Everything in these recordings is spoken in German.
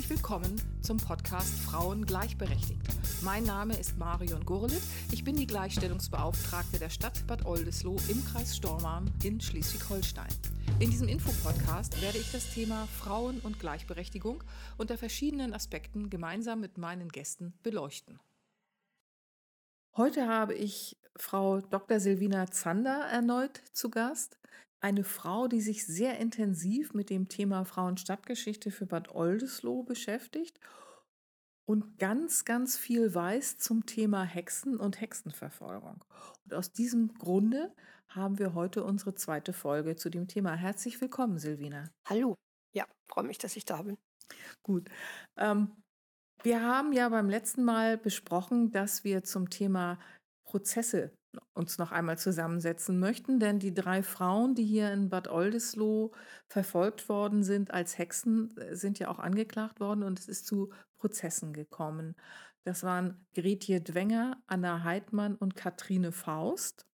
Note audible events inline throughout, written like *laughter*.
Herzlich willkommen zum Podcast Frauen gleichberechtigt. Mein Name ist Marion Gurlitt. Ich bin die Gleichstellungsbeauftragte der Stadt Bad Oldesloe im Kreis Stormarn in Schleswig-Holstein. In diesem Infopodcast werde ich das Thema Frauen und Gleichberechtigung unter verschiedenen Aspekten gemeinsam mit meinen Gästen beleuchten. Heute habe ich Frau Dr. Silvina Zander erneut zu Gast. Eine Frau, die sich sehr intensiv mit dem Thema Frauenstadtgeschichte für Bad Oldesloe beschäftigt und ganz, ganz viel weiß zum Thema Hexen und Hexenverfolgung. Und aus diesem Grunde haben wir heute unsere zweite Folge zu dem Thema. Herzlich willkommen, Silvina. Hallo. Ja, freue mich, dass ich da bin. Gut. Ähm, wir haben ja beim letzten Mal besprochen, dass wir zum Thema Prozesse uns noch einmal zusammensetzen möchten, denn die drei Frauen, die hier in Bad Oldesloe verfolgt worden sind als Hexen, äh, sind ja auch angeklagt worden und es ist zu Prozessen gekommen. Das waren Gretje Dwenger, Anna Heidmann und Katrine Faust.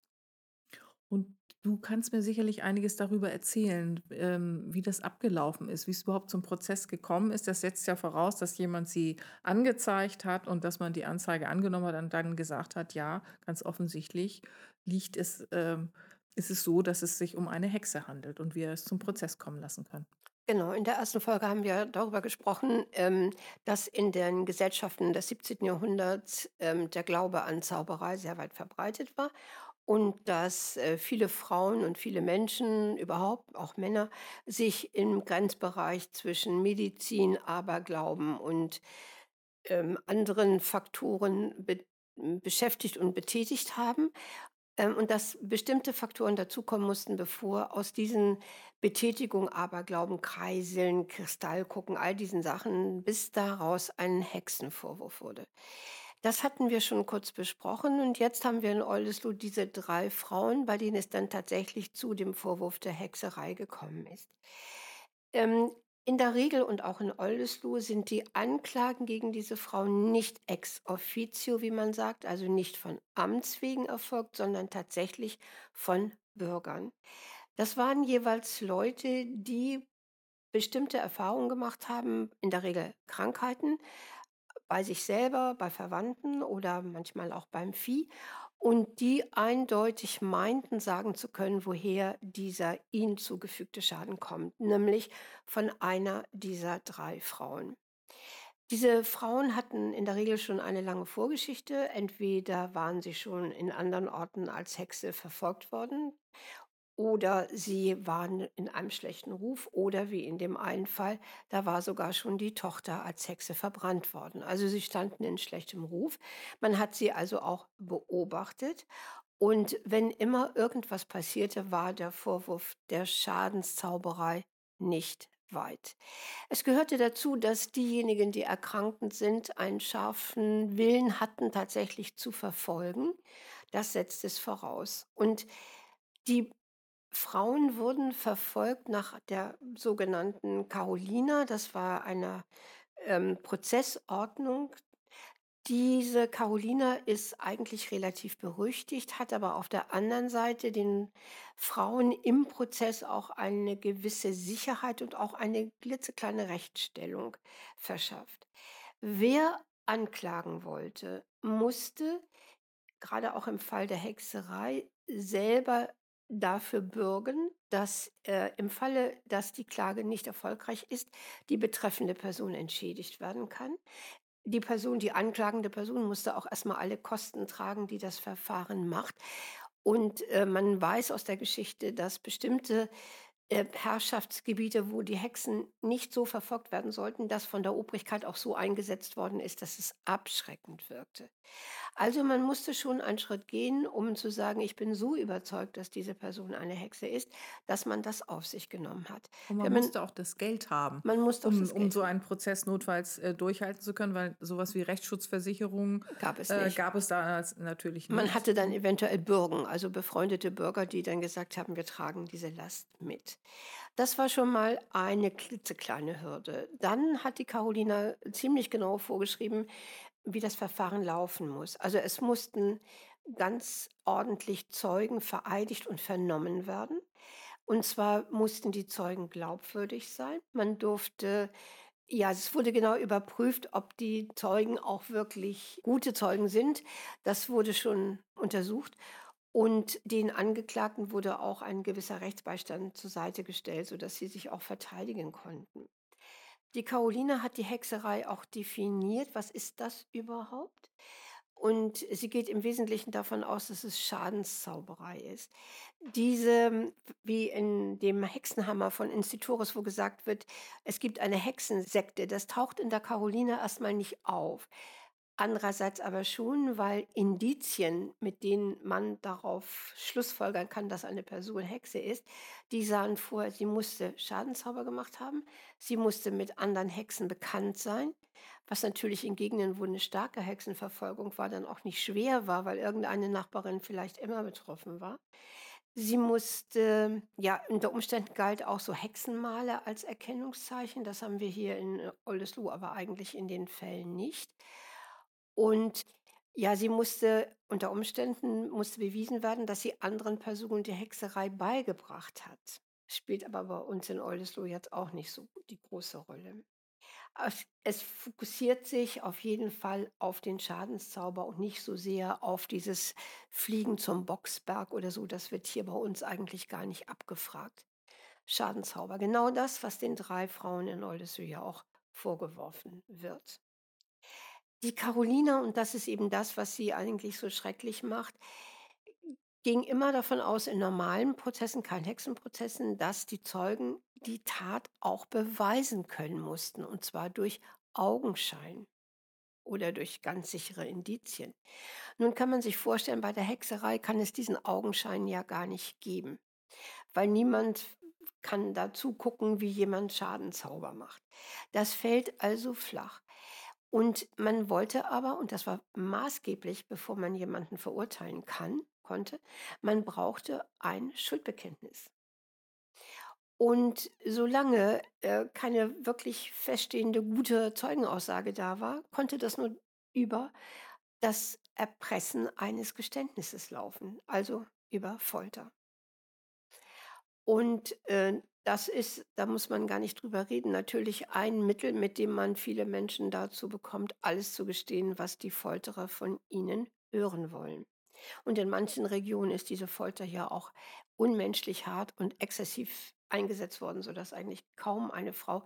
Du kannst mir sicherlich einiges darüber erzählen, ähm, wie das abgelaufen ist, wie es überhaupt zum Prozess gekommen ist. Das setzt ja voraus, dass jemand sie angezeigt hat und dass man die Anzeige angenommen hat und dann gesagt hat, ja, ganz offensichtlich liegt es, ähm, ist es so, dass es sich um eine Hexe handelt und wir es zum Prozess kommen lassen können. Genau, in der ersten Folge haben wir darüber gesprochen, ähm, dass in den Gesellschaften des 17. Jahrhunderts der Glaube an Zauberei sehr weit verbreitet war und dass äh, viele Frauen und viele Menschen, überhaupt auch Männer, sich im Grenzbereich zwischen Medizin, Aberglauben und ähm, anderen Faktoren be beschäftigt und betätigt haben. Ähm, und dass bestimmte Faktoren dazukommen mussten, bevor aus diesen Betätigungen, Aberglauben, Kreiseln, Kristallgucken, all diesen Sachen, bis daraus ein Hexenvorwurf wurde. Das hatten wir schon kurz besprochen und jetzt haben wir in Oldesloe diese drei Frauen, bei denen es dann tatsächlich zu dem Vorwurf der Hexerei gekommen ist. Ähm, in der Regel und auch in Oldesloe sind die Anklagen gegen diese Frauen nicht ex officio, wie man sagt, also nicht von Amts wegen erfolgt, sondern tatsächlich von Bürgern. Das waren jeweils Leute, die bestimmte Erfahrungen gemacht haben, in der Regel Krankheiten, bei sich selber, bei Verwandten oder manchmal auch beim Vieh und die eindeutig meinten, sagen zu können, woher dieser ihnen zugefügte Schaden kommt, nämlich von einer dieser drei Frauen. Diese Frauen hatten in der Regel schon eine lange Vorgeschichte. Entweder waren sie schon in anderen Orten als Hexe verfolgt worden oder sie waren in einem schlechten Ruf oder wie in dem einen Fall, da war sogar schon die Tochter als Hexe verbrannt worden. Also sie standen in schlechtem Ruf. Man hat sie also auch beobachtet. Und wenn immer irgendwas passierte, war der Vorwurf der Schadenszauberei nicht weit. Es gehörte dazu, dass diejenigen, die erkrankt sind, einen scharfen Willen hatten, tatsächlich zu verfolgen. Das setzt es voraus. Und die Frauen wurden verfolgt nach der sogenannten Carolina. Das war eine ähm, Prozessordnung. Diese Carolina ist eigentlich relativ berüchtigt, hat aber auf der anderen Seite den Frauen im Prozess auch eine gewisse Sicherheit und auch eine klitzekleine Rechtsstellung verschafft. Wer anklagen wollte, musste gerade auch im Fall der Hexerei selber dafür bürgen, dass äh, im Falle, dass die Klage nicht erfolgreich ist, die betreffende Person entschädigt werden kann. Die Person, die anklagende Person, musste auch erstmal alle Kosten tragen, die das Verfahren macht. Und äh, man weiß aus der Geschichte, dass bestimmte Herrschaftsgebiete, wo die Hexen nicht so verfolgt werden sollten, das von der Obrigkeit auch so eingesetzt worden ist, dass es abschreckend wirkte. Also man musste schon einen Schritt gehen, um zu sagen, ich bin so überzeugt, dass diese Person eine Hexe ist, dass man das auf sich genommen hat. Und man, man musste auch das Geld haben, man musste um, um so einen Prozess notfalls äh, durchhalten zu können, weil sowas wie Rechtsschutzversicherung gab es, äh, gab es da natürlich nicht. Man hatte dann eventuell Bürgen, also befreundete Bürger, die dann gesagt haben, wir tragen diese Last mit. Das war schon mal eine klitzekleine Hürde. Dann hat die Carolina ziemlich genau vorgeschrieben, wie das Verfahren laufen muss. Also es mussten ganz ordentlich Zeugen vereidigt und vernommen werden. Und zwar mussten die Zeugen glaubwürdig sein. Man durfte Ja, es wurde genau überprüft, ob die Zeugen auch wirklich gute Zeugen sind. Das wurde schon untersucht. Und den Angeklagten wurde auch ein gewisser Rechtsbeistand zur Seite gestellt, sodass sie sich auch verteidigen konnten. Die Caroline hat die Hexerei auch definiert. Was ist das überhaupt? Und sie geht im Wesentlichen davon aus, dass es Schadenszauberei ist. Diese, wie in dem Hexenhammer von Instituris, wo gesagt wird, es gibt eine Hexensekte, das taucht in der Caroline erstmal nicht auf. Andererseits aber schon, weil Indizien, mit denen man darauf schlussfolgern kann, dass eine Person Hexe ist, die sahen vor, sie musste Schadenzauber gemacht haben, sie musste mit anderen Hexen bekannt sein, was natürlich in Gegenden, wo eine starke Hexenverfolgung war, dann auch nicht schwer war, weil irgendeine Nachbarin vielleicht immer betroffen war. Sie musste, ja, unter Umständen galt auch so Hexenmale als Erkennungszeichen. Das haben wir hier in Oldesloe aber eigentlich in den Fällen nicht. Und ja, sie musste unter Umständen musste bewiesen werden, dass sie anderen Personen die Hexerei beigebracht hat. Spielt aber bei uns in Oldesloe jetzt auch nicht so die große Rolle. Es, fokussiert sich auf jeden Fall auf den Schadenszauber und nicht so sehr auf dieses Fliegen zum Boxberg oder so. Das wird hier bei uns eigentlich gar nicht abgefragt. Schadenszauber, genau das, was den drei Frauen in Oldesloe ja auch vorgeworfen wird. Die Carolina, und das ist eben das, was sie eigentlich so schrecklich macht, ging immer davon aus, in normalen Prozessen, kein Hexenprozessen, dass die Zeugen die Tat auch beweisen können mussten, und zwar durch Augenschein oder durch ganz sichere Indizien. Nun kann man sich vorstellen, bei der Hexerei kann es diesen Augenschein ja gar nicht geben, weil niemand kann dazu gucken, wie jemand Schadenzauber macht. Das fällt also flach. Und man wollte aber, und das war maßgeblich, bevor man jemanden verurteilen kann, konnte, man brauchte ein Schuldbekenntnis. Und solange äh, keine wirklich feststehende gute Zeugenaussage da war, konnte das nur über das Erpressen eines Geständnisses laufen, also über Folter. Und äh, das ist, da muss man gar nicht drüber reden, natürlich ein Mittel, mit dem man viele Menschen dazu bekommt, alles zu gestehen, was die Folterer von ihnen hören wollen. Und in manchen Regionen ist diese Folter ja auch unmenschlich hart und exzessiv eingesetzt worden, sodass eigentlich kaum eine Frau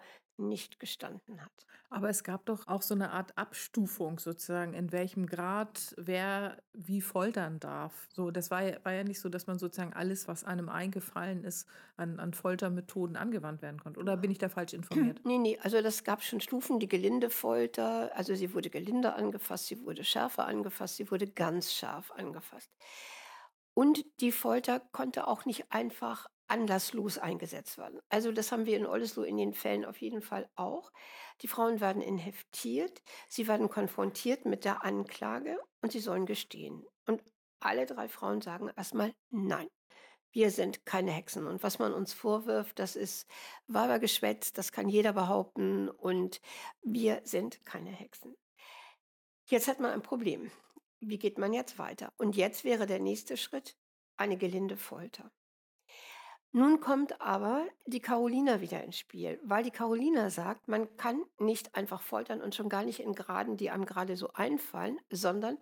nicht gestanden hat. Aber es gab doch auch so eine Art Abstufung sozusagen, in welchem Grad wer wie foltern darf. So, das war ja, war ja nicht so, dass man sozusagen alles, was einem eingefallen ist, an, an Foltermethoden angewandt werden konnte. Oder bin ich da falsch informiert? *clears throat* Nee, nee, also das gab schon Stufen, die gelinde Folter, also sie wurde gelinde angefasst, sie wurde schärfer angefasst, sie wurde ganz scharf angefasst. Und die Folter konnte auch nicht einfach anlasslos eingesetzt werden. Also das haben wir in Oldesloe in den Fällen auf jeden Fall auch. Die Frauen werden inhaftiert, sie werden konfrontiert mit der Anklage und sie sollen gestehen. Und alle drei Frauen sagen erstmal nein. Wir sind keine Hexen. Und was man uns vorwirft, das ist Weibergeschwätz, das kann jeder behaupten. Und wir sind keine Hexen. Jetzt hat man ein Problem. Wie geht man jetzt weiter? Und jetzt wäre der nächste Schritt eine gelinde Folter. Nun kommt aber die Carolina wieder ins Spiel, weil die Carolina sagt, man kann nicht einfach foltern und schon gar nicht in Graden, die einem gerade so einfallen, sondern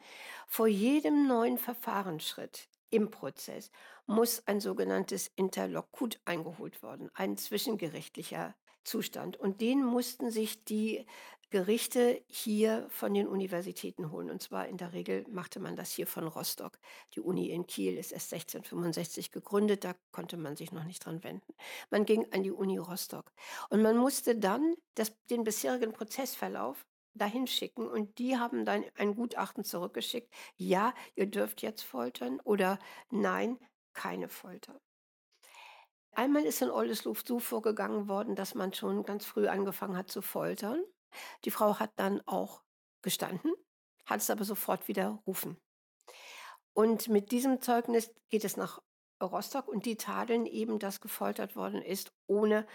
vor jedem neuen Verfahrensschritt im Prozess muss ein sogenanntes Interlokut eingeholt werden, ein zwischengerichtlicher Zustand. Und den mussten sich die Gerichte hier von den Universitäten holen. Und zwar in der Regel machte man das hier von Rostock. Die Uni in Kiel ist erst 1665 gegründet, da konnte man sich noch nicht dran wenden. Man ging an die Uni Rostock. Und man musste dann das, den bisherigen Prozessverlauf dahin schicken und die haben dann ein Gutachten zurückgeschickt. Ja, ihr dürft jetzt foltern oder nein, keine Folter. Einmal ist in Oldesloe so vorgegangen worden, dass man schon ganz früh angefangen hat zu foltern. Die Frau hat dann auch gestanden, hat es aber sofort widerrufen. Und mit diesem Zeugnis geht es nach Rostock und die tadeln eben, dass gefoltert worden ist, ohne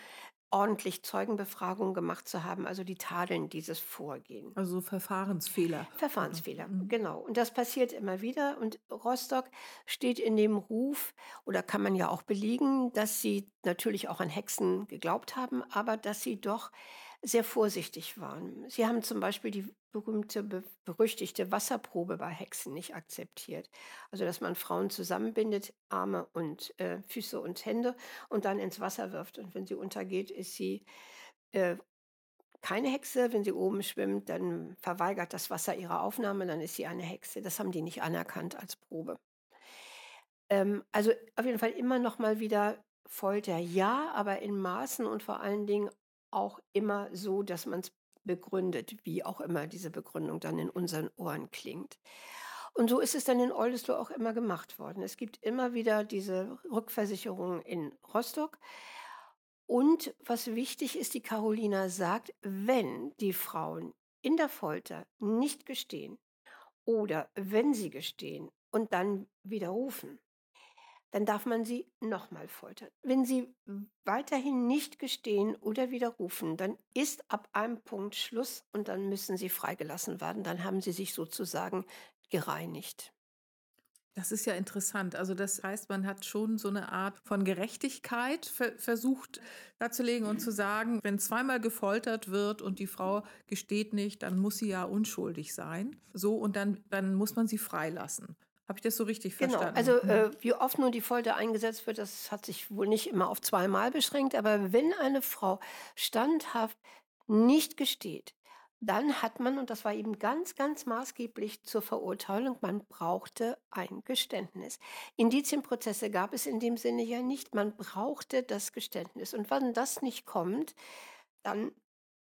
ordentlich Zeugenbefragung gemacht zu haben. Also die tadeln dieses Vorgehen. Also Verfahrensfehler. Verfahrensfehler, mhm. genau. Und das passiert immer wieder. Und Rostock steht in dem Ruf, oder kann man ja auch belegen, dass sie natürlich auch an Hexen geglaubt haben, aber dass sie doch sehr vorsichtig waren. Sie haben zum Beispiel die berühmte, be berüchtigte Wasserprobe bei Hexen nicht akzeptiert. Also, dass man Frauen zusammenbindet, Arme und äh, Füße und Hände und dann ins Wasser wirft. Und wenn sie untergeht, ist sie äh, keine Hexe. Wenn sie oben schwimmt, dann verweigert das Wasser ihre Aufnahme, dann ist sie eine Hexe. Das haben die nicht anerkannt als Probe. Ähm, also auf jeden Fall immer noch mal wieder Folter, ja, aber in Maßen und vor allen Dingen auch immer so, dass man es begründet, wie auch immer diese Begründung dann in unseren Ohren klingt. Und so ist es dann in Oldesloe auch immer gemacht worden. Es gibt immer wieder diese Rückversicherung in Rostock. Und was wichtig ist, die Carolina sagt, wenn die Frauen in der Folter nicht gestehen oder wenn sie gestehen und dann widerrufen, dann darf man sie nochmal foltern. Wenn sie weiterhin nicht gestehen oder widerrufen, dann ist ab einem Punkt Schluss und dann müssen sie freigelassen werden. Dann haben sie sich sozusagen gereinigt. Das ist ja interessant. Also das heißt, man hat schon so eine Art von Gerechtigkeit ver versucht darzulegen und zu sagen, wenn zweimal gefoltert wird und die Frau gesteht nicht, dann muss sie ja unschuldig sein. So und dann, dann muss man sie freilassen. Habe ich das so richtig Genau, verstanden? also Mhm. äh, wie oft nun die Folter eingesetzt wird, das hat sich wohl nicht immer auf zweimal beschränkt, aber wenn eine Frau standhaft nicht gesteht, dann hat man, und das war eben ganz, ganz maßgeblich zur Verurteilung, man brauchte ein Geständnis. Indizienprozesse gab es in dem Sinne ja nicht, man brauchte das Geständnis. Und wenn das nicht kommt, dann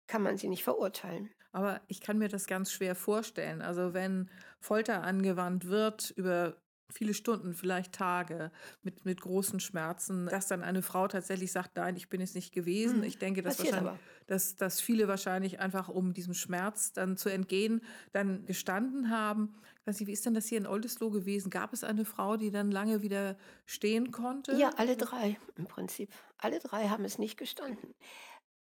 kann man sie nicht verurteilen. Aber ich kann mir das ganz schwer vorstellen. Also wenn Folter angewandt wird über viele Stunden, vielleicht Tage mit, mit großen Schmerzen, dass dann eine Frau tatsächlich sagt, nein, ich bin es nicht gewesen. Hm, Ich denke, dass, passiert wahrscheinlich, aber. dass, dass viele wahrscheinlich einfach, um diesem Schmerz dann zu entgehen, dann gestanden haben. Ich weiß nicht, wie ist denn das hier in Oldesloe gewesen? Gab es eine Frau, die dann lange wieder stehen konnte? Ja, alle drei im Prinzip. Alle drei haben es nicht gestanden.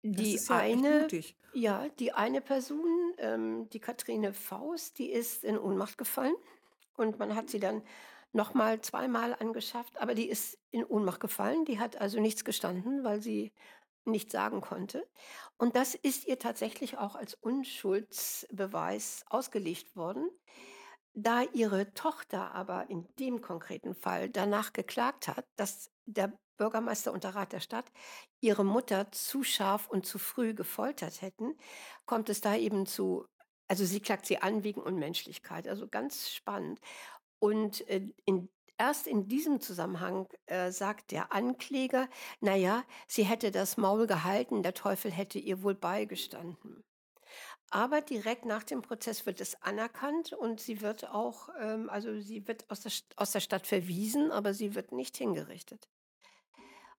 Die ja eine, ja, die eine Person, ähm, die Kathrine Faust, die ist in Ohnmacht gefallen und man hat sie dann nochmal zweimal angeschafft, aber die ist in Ohnmacht gefallen. Die hat also nichts gestanden, weil sie nicht sagen konnte. Und das ist ihr tatsächlich auch als Unschuldsbeweis ausgelegt worden. Da ihre Tochter aber in dem konkreten Fall danach geklagt hat, dass der Bürgermeister und der Rat der Stadt ihre Mutter zu scharf und zu früh gefoltert hätten, kommt es da eben zu, also sie klagt sie an wegen Unmenschlichkeit, also ganz spannend. Und äh, in, erst in diesem Zusammenhang äh, sagt der Ankläger, naja, sie hätte das Maul gehalten, der Teufel hätte ihr wohl beigestanden. Aber direkt nach dem Prozess wird es anerkannt und sie wird auch, ähm, also sie wird aus der, aus der Stadt verwiesen, aber sie wird nicht hingerichtet.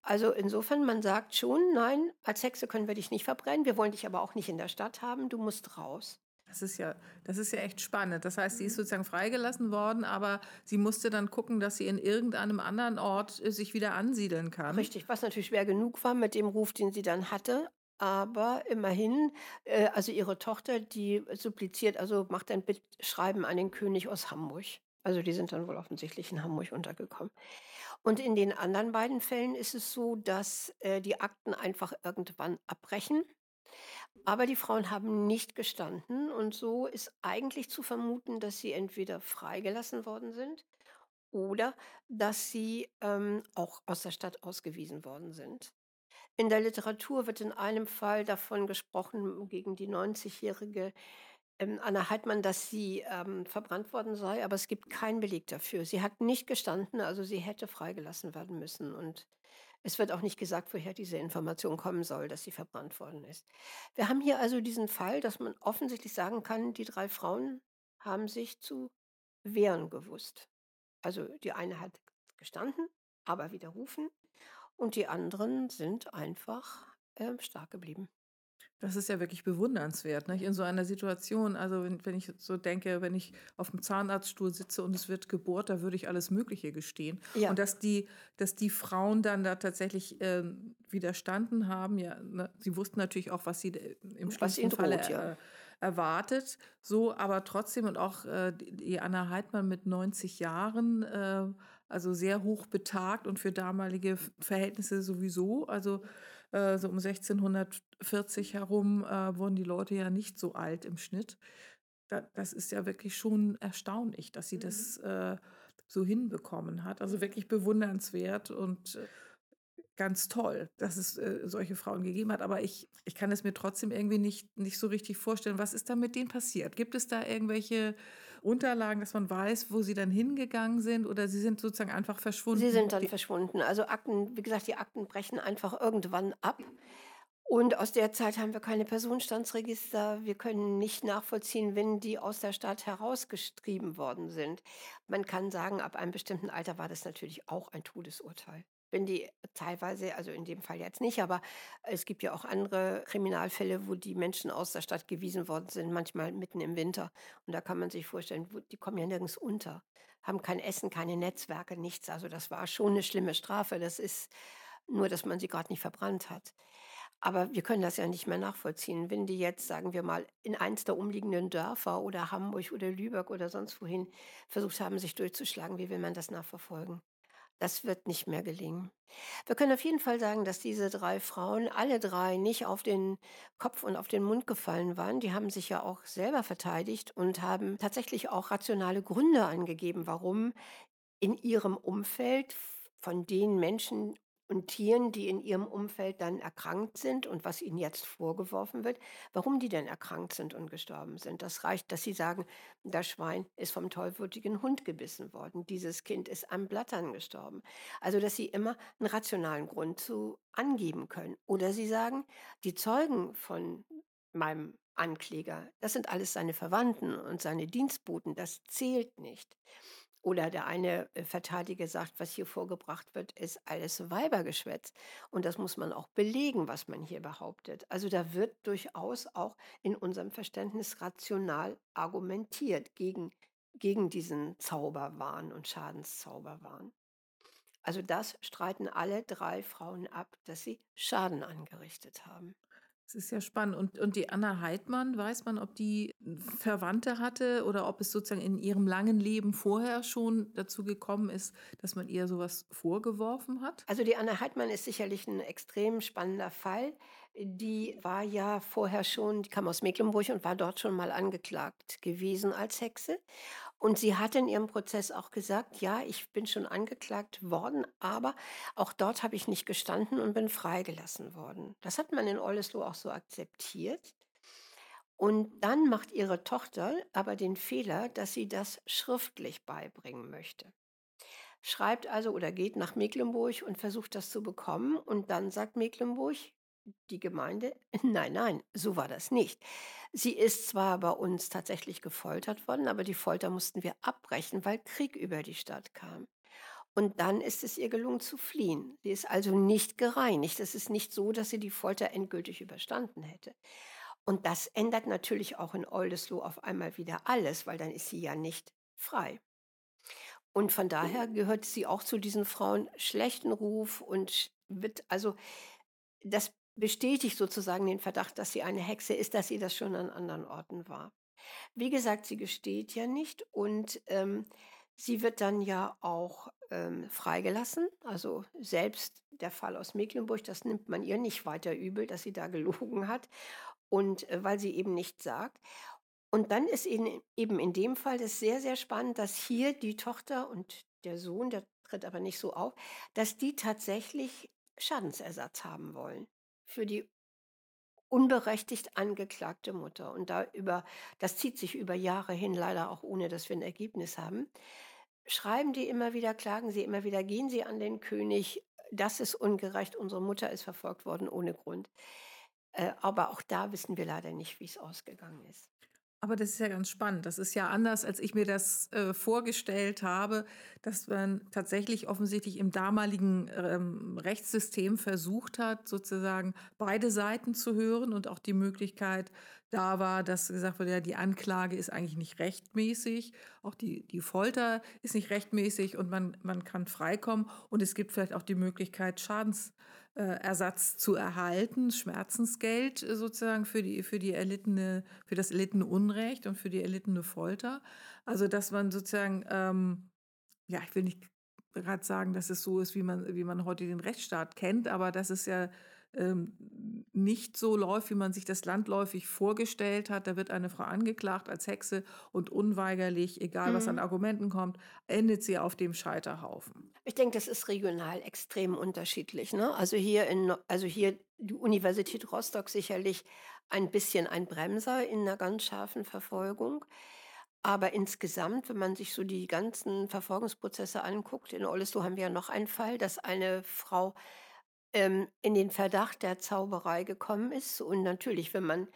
Also insofern, man sagt schon, nein, als Hexe können wir dich nicht verbrennen, wir wollen dich aber auch nicht in der Stadt haben, du musst raus. Das ist ja, das ist ja echt spannend. Das heißt, sie Mhm. ist sozusagen freigelassen worden, aber sie musste dann gucken, dass sie in irgendeinem anderen Ort äh, sich wieder ansiedeln kann. Richtig, was natürlich schwer genug war mit dem Ruf, den sie dann hatte. Aber immerhin, äh, also ihre Tochter, die suppliziert, also macht ein Bittschreiben an den König aus Hamburg. Also die sind dann wohl offensichtlich in Hamburg untergekommen. Und in den anderen beiden Fällen ist es so, dass äh, die Akten einfach irgendwann abbrechen. Aber die Frauen haben nicht gestanden und so ist eigentlich zu vermuten, dass sie entweder freigelassen worden sind oder dass sie ähm, auch aus der Stadt ausgewiesen worden sind. In der Literatur wird in einem Fall davon gesprochen, gegen die 90-jährige ähm, Anna Heidmann, dass sie ähm, verbrannt worden sei, aber es gibt keinen Beleg dafür. Sie hat nicht gestanden, also sie hätte freigelassen werden müssen. Und es wird auch nicht gesagt, woher diese Information kommen soll, dass sie verbrannt worden ist. Wir haben hier also diesen Fall, dass man offensichtlich sagen kann, die drei Frauen haben sich zu wehren gewusst. Also die eine hat gestanden, aber widerrufen und die anderen sind einfach ähm, stark geblieben. Das ist ja wirklich bewundernswert, nicht? In so einer Situation, also wenn, wenn ich so denke, wenn ich auf dem Zahnarztstuhl sitze und es wird gebohrt, da würde ich alles Mögliche gestehen. Ja. Und dass die, dass die Frauen dann da tatsächlich ähm, widerstanden haben, ja, ne, sie wussten natürlich auch, was sie äh, im schlimmsten Falle droht, ja. äh, erwartet. So, aber trotzdem und auch äh, die Anna Heidmann mit 90 Jahren, äh, also sehr hoch betagt und für damalige Verhältnisse sowieso. Also äh, so um 1640 herum äh, wurden die Leute ja nicht so alt im Schnitt. Da, das ist ja wirklich schon erstaunlich, dass sie Mhm. das äh, so hinbekommen hat. Also wirklich bewundernswert und äh, ganz toll, dass es äh, solche Frauen gegeben hat. Aber ich, ich kann es mir trotzdem irgendwie nicht, nicht so richtig vorstellen. Was ist da mit denen passiert? Gibt es da irgendwelche Unterlagen, dass man weiß, wo sie dann hingegangen sind oder sie sind sozusagen einfach verschwunden? Sie sind dann verschwunden. Also Akten, wie gesagt, die Akten brechen einfach irgendwann ab. Und aus der Zeit haben wir keine Personenstandsregister. Wir können nicht nachvollziehen, wenn die aus der Stadt herausgetrieben worden sind. Man kann sagen, ab einem bestimmten Alter war das natürlich auch ein Todesurteil. Wenn die teilweise, also in dem Fall jetzt nicht, aber es gibt ja auch andere Kriminalfälle, wo die Menschen aus der Stadt gewiesen worden sind, manchmal mitten im Winter. Und da kann man sich vorstellen, die kommen ja nirgends unter, haben kein Essen, keine Netzwerke, nichts. Also das war schon eine schlimme Strafe. Das ist nur, dass man sie gerade nicht verbrannt hat. Aber wir können das ja nicht mehr nachvollziehen. Wenn die jetzt, sagen wir mal, in eins der umliegenden Dörfer oder Hamburg oder Lübeck oder sonst wohin versucht haben, sich durchzuschlagen, wie will man das nachverfolgen? Das wird nicht mehr gelingen. Wir können auf jeden Fall sagen, dass diese drei Frauen, alle drei, nicht auf den Kopf und auf den Mund gefallen waren. Die haben sich ja auch selber verteidigt und haben tatsächlich auch rationale Gründe angegeben, warum in ihrem Umfeld von den Menschen und Tieren, die in ihrem Umfeld dann erkrankt sind und was ihnen jetzt vorgeworfen wird, warum die denn erkrankt sind und gestorben sind. Das reicht, dass sie sagen, das Schwein ist vom tollwütigen Hund gebissen worden, dieses Kind ist an Blattern gestorben. Also, dass sie immer einen rationalen Grund zu angeben können. Oder sie sagen, die Zeugen von meinem Ankläger, das sind alles seine Verwandten und seine Dienstboten, das zählt nicht. Oder der eine äh, Verteidiger sagt, was hier vorgebracht wird, ist alles Weibergeschwätz. Und das muss man auch belegen, was man hier behauptet. Also da wird durchaus auch in unserem Verständnis rational argumentiert gegen, gegen diesen Zauberwahn und Schadenszauberwahn. Also das streiten alle drei Frauen ab, dass sie Schaden angerichtet haben. Das ist ja spannend. Und, und die Anna Heidmann, weiß man, ob die Verwandte hatte oder ob es sozusagen in ihrem langen Leben vorher schon dazu gekommen ist, dass man ihr sowas vorgeworfen hat? Also die Anne Heidmann ist sicherlich ein extrem spannender Fall. Die war ja vorher schon, die kam aus Mecklenburg und war dort schon mal angeklagt gewesen als Hexe. Und sie hat in ihrem Prozess auch gesagt, ja, ich bin schon angeklagt worden, aber auch dort habe ich nicht gestanden und bin freigelassen worden. Das hat man in Oldesloe auch so akzeptiert. Und dann macht ihre Tochter aber den Fehler, dass sie das schriftlich beibringen möchte. Schreibt also oder geht nach Mecklenburg und versucht das zu bekommen. Und dann sagt Mecklenburg, die Gemeinde, *laughs* nein, nein, so war das nicht. Sie ist zwar bei uns tatsächlich gefoltert worden, aber die Folter mussten wir abbrechen, weil Krieg über die Stadt kam. Und dann ist es ihr gelungen zu fliehen. Sie ist also nicht gereinigt. Es ist nicht so, dass sie die Folter endgültig überstanden hätte. Und das ändert natürlich auch in Oldesloe auf einmal wieder alles, weil dann ist sie ja nicht frei. Und von daher gehört sie auch zu diesen Frauen schlechten Ruf und wird also das bestätigt sozusagen den Verdacht, dass sie eine Hexe ist, dass sie das schon an anderen Orten war. Wie gesagt, sie gesteht ja nicht und ähm, sie wird dann ja auch ähm, freigelassen. Also selbst der Fall aus Mecklenburg, das nimmt man ihr nicht weiter übel, dass sie da gelogen hat und äh, weil sie eben nicht sagt. Und dann ist eben, eben in dem Fall das sehr, sehr spannend, dass hier die Tochter und der Sohn, der tritt aber nicht so auf, dass die tatsächlich Schadensersatz haben wollen für die unberechtigt angeklagte Mutter. Und da über, das zieht sich über Jahre hin, leider auch ohne, dass wir ein Ergebnis haben. Schreiben die immer wieder, klagen sie immer wieder, gehen sie an den König, das ist ungerecht, unsere Mutter ist verfolgt worden ohne Grund. Äh, aber auch da wissen wir leider nicht, wie es ausgegangen ist. Aber das ist ja ganz spannend. Das ist ja anders, als ich mir das äh, vorgestellt habe, dass man tatsächlich offensichtlich im damaligen ähm, Rechtssystem versucht hat, sozusagen beide Seiten zu hören und auch die Möglichkeit da war, dass gesagt wurde, ja, die Anklage ist eigentlich nicht rechtmäßig, auch die, die Folter ist nicht rechtmäßig und man, man kann freikommen und es gibt vielleicht auch die Möglichkeit, Schadens Ersatz zu erhalten, Schmerzensgeld äh, sozusagen für die, für die erlittene, für das erlittene Unrecht und für die erlittene Folter. Also dass man sozusagen, ähm, ja, ich will nicht gerade sagen, dass es so ist, wie man, wie man heute den Rechtsstaat kennt, aber dass es ja ähm, nicht so läuft, wie man sich das landläufig vorgestellt hat. Da wird eine Frau angeklagt als Hexe und unweigerlich, egal was an Mhm. Argumenten kommt, endet sie auf dem Scheiterhaufen. Ich denke, das ist regional extrem unterschiedlich, ne? Also hier in also hier die Universität Rostock sicherlich ein bisschen ein Bremser in 'ner ganz scharfen Verfolgung. Aber insgesamt, wenn man sich so die ganzen Verfolgungsprozesse anguckt in Oldesloe haben wir ja noch einen Fall, dass eine Frau, ähm, in den Verdacht der Zauberei gekommen ist. Und natürlich, wenn man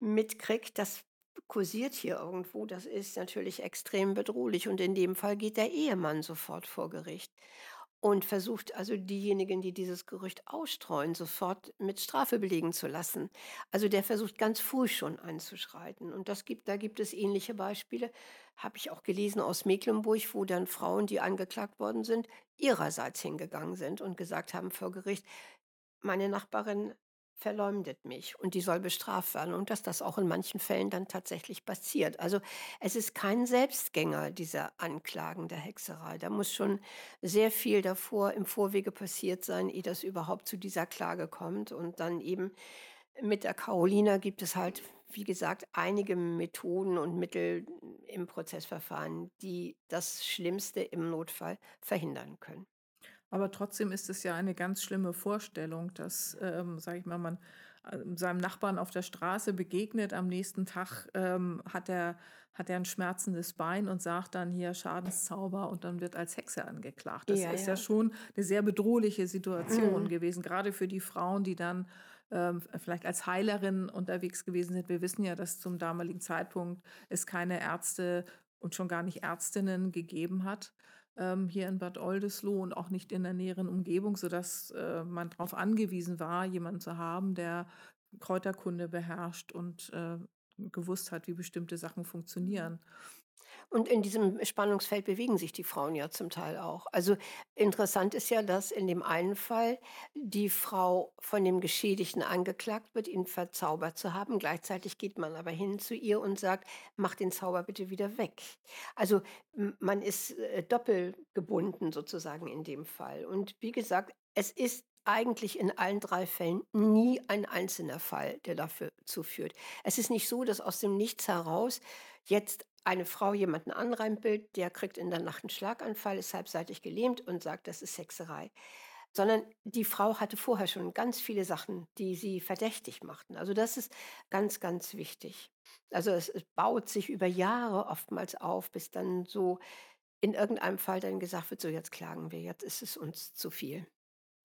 mitkriegt, das kursiert hier irgendwo, das ist natürlich extrem bedrohlich. Und in dem Fall geht der Ehemann sofort vor Gericht und versucht also diejenigen, die dieses Gerücht ausstreuen, sofort mit Strafe belegen zu lassen. Also der versucht ganz früh schon einzuschreiten. Und das gibt da gibt es ähnliche Beispiele, habe ich auch gelesen aus Mecklenburg, wo dann Frauen, die angeklagt worden sind, ihrerseits hingegangen sind und gesagt haben vor Gericht: „Meine Nachbarin verleumdet mich und die soll bestraft werden.“ Und dass das auch in manchen Fällen dann tatsächlich passiert. Also, es ist kein Selbstgänger, diese Anklagen der Hexerei. Da muss schon sehr viel davor im Vorwege passiert sein, ehe das überhaupt zu dieser Klage kommt. Und dann eben mit der Carolina gibt es halt, wie gesagt, einige Methoden und Mittel im Prozessverfahren, die das Schlimmste im Notfall verhindern können. Aber trotzdem ist es ja eine ganz schlimme Vorstellung, dass, ähm, sage ich mal, man, ähm, seinem Nachbarn auf der Straße begegnet. Am nächsten Tag, ähm, hat er hat er 'n schmerzendes Bein und sagt dann hier Schadenszauber und dann wird als Hexe angeklagt. Das Ja, ist ja ja. schon 'ne sehr bedrohliche Situation Mhm. gewesen, grade für die Frauen, die dann, ähm, vielleicht als Heilerin unterwegs gewesen sind. Wir wissen ja, dass zum damaligen Zeitpunkt es keine Ärzte und schon gar nicht Ärztinnen gegeben hat, ähm, hier in Bad Oldesloe und auch nicht in der näheren Umgebung, sodass, äh, man drauf angewiesen war, jemanden zu haben, der Kräuterkunde beherrscht und, äh, gewusst hat, wie bestimmte Sachen funktionieren. Und in diesem Spannungsfeld bewegen sich die Frauen ja zum Teil auch. Also, interessant ist ja, dass in dem einen Fall die Frau von dem Geschädigten angeklagt wird, ihn verzaubert zu haben. Gleichzeitig geht man aber hin zu ihr und sagt: „Mach den Zauber bitte wieder weg.“ Also, man ist, äh, doppelt gebunden sozusagen in dem Fall. Und wie gesagt, es ist eigentlich in allen 3 Fällen nie ein einzelner Fall, der dafür zu führt. Es ist nicht so, dass aus dem Nichts heraus jetzt eine Frau jemanden anrempelt, der kriegt in der Nacht 'n Schlaganfall, ist halbseitig gelähmt und sagt, das ist Hexerei. Sondern die Frau hatte vorher schon ganz viele Sachen, die sie verdächtig machten. Also, das ist ganz, ganz wichtig. Also, es es baut sich über Jahre oftmals auf, bis dann so in irgendeinem Fall dann gesagt wird: „So, jetzt klagen wir, jetzt ist es uns zu viel.“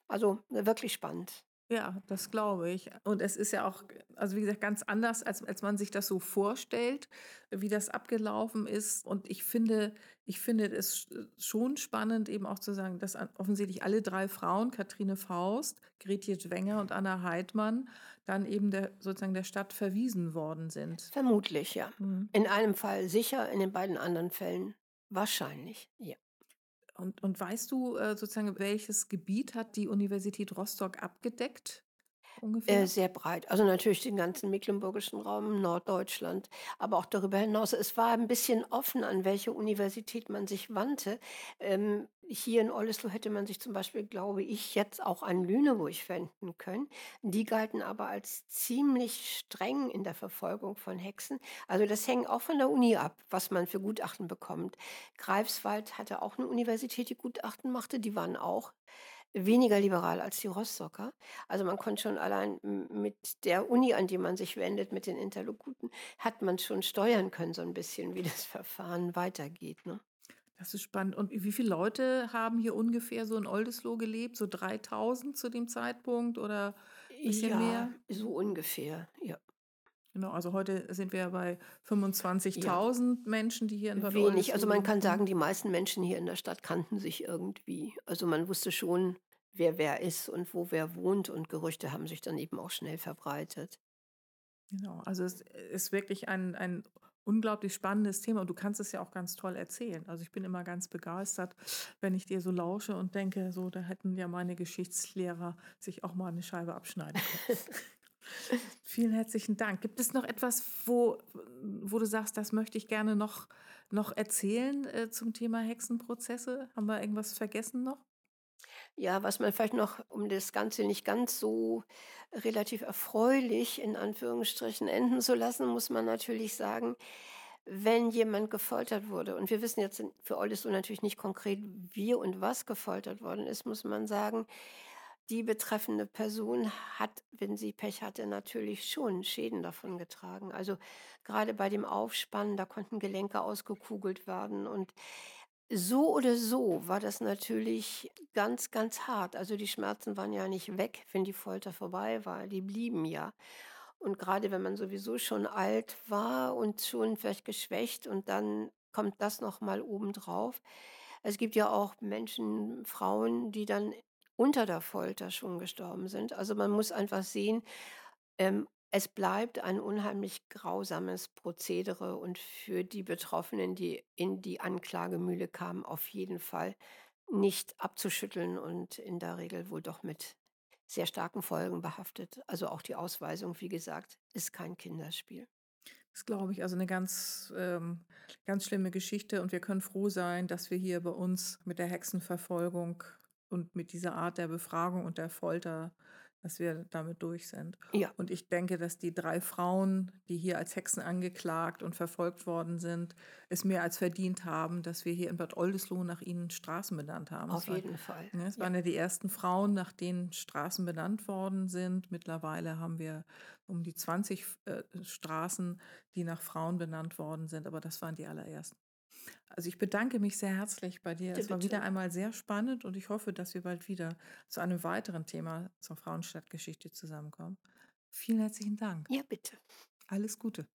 Also, wirklich spannend. Ja, das glaube ich. Und es ist ja auch also, wie gesagt, ganz anders, als als man sich das so vorstellt, wie das abgelaufen ist. Und ich finde ich finde es sch schon spannend, eben auch zu sagen, dass offensichtlich alle 3 Frauen, Kathrine Faust, Gretje Dwenger und Anna Heidmann, dann eben der sozusagen der Stadt verwiesen worden sind. Vermutlich, ja. Mhm. In einem Fall sicher, in den beiden anderen Fällen wahrscheinlich, ja. Und und weißt du, äh, sozusagen, welches Gebiet hat die Universität Rostock abgedeckt Äh, ungefähr? sehr breit. Also, natürlich den ganzen mecklenburgischen Raum, Norddeutschland, aber auch darüber hinaus. Es war 'n bisschen offen, an welche Universität man sich wandte. Ähm, hier in Oldesloe hätte man sich zum Beispiel, glaube ich, jetzt auch an Lüneburg wenden können. Die galten aber als ziemlich streng in der Verfolgung von Hexen. Also, das hängt auch von der Uni ab, was man für Gutachten bekommt. Greifswald hatte auch 'ne Universität, die Gutachten machte, die waren auch weniger liberal als die Rostocker. Also, man konnte schon allein mit der Uni, an die man sich wendet, mit den Interlokuten, hat man schon steuern können so 'n bisschen, wie das *laughs* Verfahren weitergeht, ne? Das ist spannend. Und wie viele Leute haben hier ungefähr so in Oldesloe gelebt? So 3.000 zu dem Zeitpunkt oder bisschen Ja, mehr? so ungefähr, ja. Genau, also heute sind wir ja bei Ja. 25.000 Menschen, die hier in Bad Wenig. Also, man kann sagen, die meisten Menschen hier in der Stadt kannten sich irgendwie. Also, man wusste schon, wer wer ist und wo wer wohnt und Gerüchte haben sich dann eben auch schnell verbreitet. Genau, also, es ist wirklich ein ein unglaublich spannendes Thema und du kannst es ja auch ganz toll erzählen. Also, ich bin immer ganz begeistert, wenn ich dir so lausche und denke, so, da hätten ja meine Geschichtslehrer sich auch mal 'ne Scheibe abschneiden können. *laughs* Vielen herzlichen Dank. Gibt es noch etwas, wo wo du sagst, das möchte ich gerne noch noch erzählen, äh, zum Thema Hexenprozesse? Haben wir irgendwas vergessen noch? Ja, was man vielleicht noch, um das Ganze nicht ganz so relativ erfreulich in Anführungsstrichen enden zu lassen, muss man natürlich sagen, wenn jemand gefoltert wurde und wir wissen jetzt für Oldesloe natürlich nicht konkret, wie und was gefoltert worden ist, muss man sagen, die betreffende Person hat, wenn sie Pech hatte, natürlich schon Schäden davongetragen. Also, grade bei dem Aufspannen, da konnten Gelenke ausgekugelt werden und so oder so war das natürlich ganz, ganz hart. Also, die Schmerzen waren ja nicht weg, wenn die Folter vorbei war, die blieben ja. Und grade wenn man sowieso schon alt war und schon vielleicht geschwächt und dann kommt das noch mal obendrauf. Es gibt ja auch Menschen, Frauen, die dann unter der Folter schon gestorben sind. Also, man muss einfach sehen, ähm, es bleibt ein unheimlich grausames Prozedere und für die Betroffenen, die in die Anklagemühle kamen, auf jeden Fall nicht abzuschütteln und in der Regel wohl doch mit sehr starken Folgen behaftet. Also, auch die Ausweisung, wie gesagt, ist kein Kinderspiel. Das glaube ich, also 'ne ganz, ähm ganz schlimme Geschichte und wir können froh sein, dass wir hier bei uns mit der Hexenverfolgung und mit dieser Art der Befragung und der Folter dass wir damit durch sind. Ja. Und ich denke, dass die 3 Frauen, die hier als Hexen angeklagt und verfolgt worden sind, es mehr als verdient haben, dass wir hier in Bad Oldesloe nach ihnen Straßen benannt haben. Auf Es war jeden Fall, ne, es ja. waren ja die ersten Frauen, nach denen Straßen benannt worden sind. Mittlerweile haben wir um die 20 F äh, Straßen, die nach Frauen benannt worden sind, aber das waren die allerersten. Also, ich bedanke mich sehr herzlich bei dir. Bitte, Es war wieder bitte. einmal sehr spannend und ich hoffe, dass wir bald wieder zu einem weiteren Thema zur Frauenstadtgeschichte zusammenkommen. Vielen herzlichen Dank. Ja, bitte. Alles Gute.